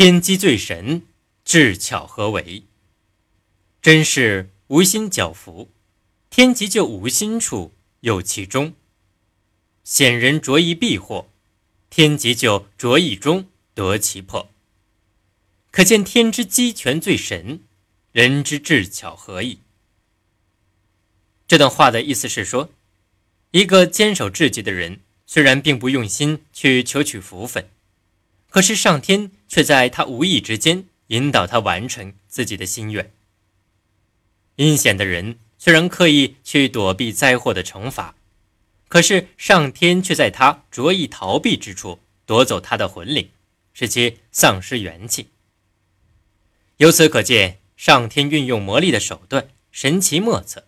天机最神，智巧合为。真是无心狡福，天机就无心处有其中；显人着意避祸，天机就着意中得其破。可见天之机权最神，人之智巧合矣。这段话的意思是说，一个坚守至极的人，虽然并不用心去求取福分，可是上天却在他无意之间引导他完成自己的心愿。阴险的人虽然刻意去躲避灾祸的惩罚，可是上天却在他着意逃避之处夺走他的魂灵，使其丧失元气。由此可见，上天运用魔力的手段神奇莫测。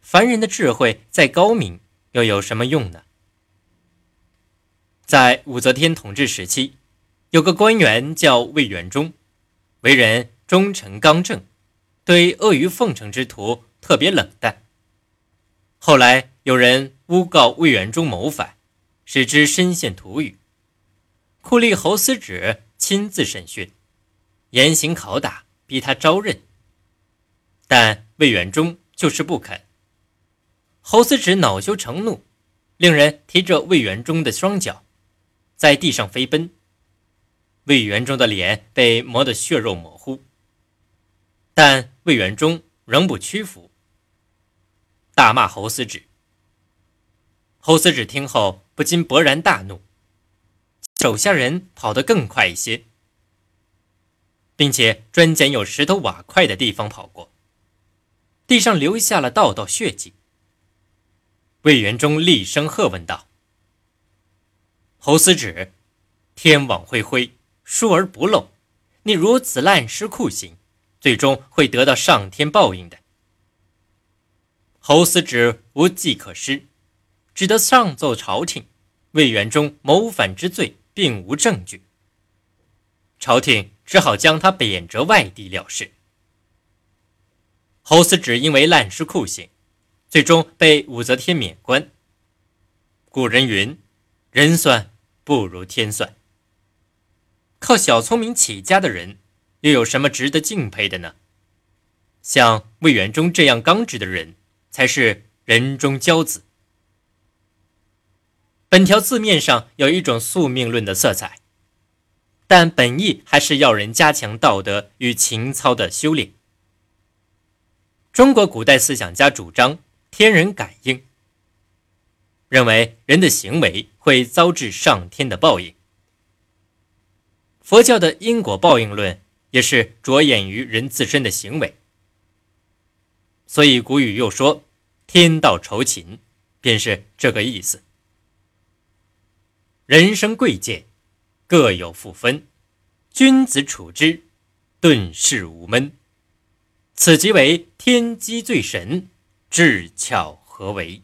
凡人的智慧再高明，又有什么用呢？在武则天统治时期，有个官员叫魏元忠，为人忠诚刚正，对阿谀奉承之徒特别冷淡。后来有人诬告魏元忠谋反，使之身陷土狱。酷吏侯思止亲自审讯，严刑拷打，逼他招认，但魏元忠就是不肯。侯思止恼羞成怒，令人提着魏元忠的双脚，在地上飞奔。魏元忠的脸被磨得血肉模糊，但魏元忠仍不屈服，大骂侯思止。侯思止听后不禁勃然大怒，手下人跑得更快一些，并且专拣有石头瓦块的地方跑过，地上留下了道道血迹。魏元忠厉声喝问道：“侯思止，天网恢恢，疏而不漏。你如此滥施酷刑，最终会得到上天报应的。”侯思止无计可施，只得上奏朝廷：魏元忠谋反之罪并无证据。朝廷只好将他贬谪外地了事。侯思止因为滥施酷刑。最终被武则天免官。古人云：“人算不如天算。”靠小聪明起家的人，又有什么值得敬佩的呢？像魏元忠这样刚直的人，才是人中骄子。本条字面上有一种宿命论的色彩，但本意还是要人加强道德与情操的修炼。中国古代思想家主张。天人感应，认为人的行为会遭致上天的报应。佛教的因果报应论也是着眼于人自身的行为，所以古语又说“天道酬勤”，便是这个意思。人生贵贱各有负分，君子处之，顿世无闷。此即为天机最神。智巧合为。